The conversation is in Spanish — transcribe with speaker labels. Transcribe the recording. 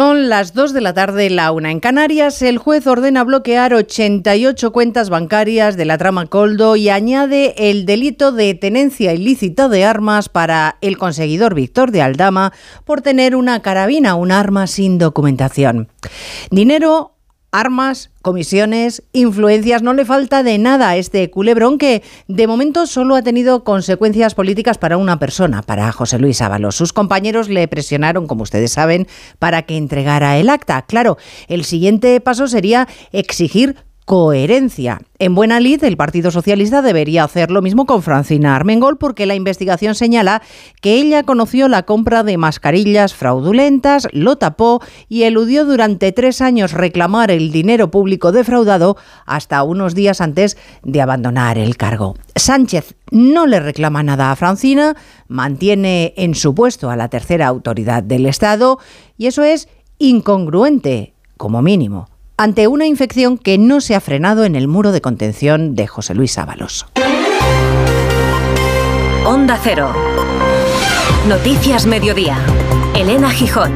Speaker 1: Son las 2 de la tarde, la una en Canarias. El juez ordena bloquear 88 cuentas bancarias de la trama Coldo y añade el delito de tenencia ilícita de armas para el conseguidor Víctor de Aldama por tener una carabina, un arma sin documentación. Dinero armas, comisiones, influencias, no le falta de nada a este culebrón que de momento solo ha tenido consecuencias políticas para una persona, para José Luis Ábalos. Sus compañeros le presionaron, como ustedes saben, para que entregara el acta. Claro, el siguiente paso sería exigir coherencia. En buena lid, el Partido Socialista debería hacer lo mismo con Francina Armengol porque la investigación señala que ella conoció la compra de mascarillas fraudulentas, lo tapó y eludió durante tres años reclamar el dinero público defraudado hasta unos días antes de abandonar el cargo. Sánchez no le reclama nada a Francina, mantiene en su puesto a la tercera autoridad del Estado y eso es incongruente, como mínimo ante una infección que no se ha frenado en el muro de contención de José Luis Ábalos.
Speaker 2: Onda Cero. Noticias Mediodía. Elena Gijón.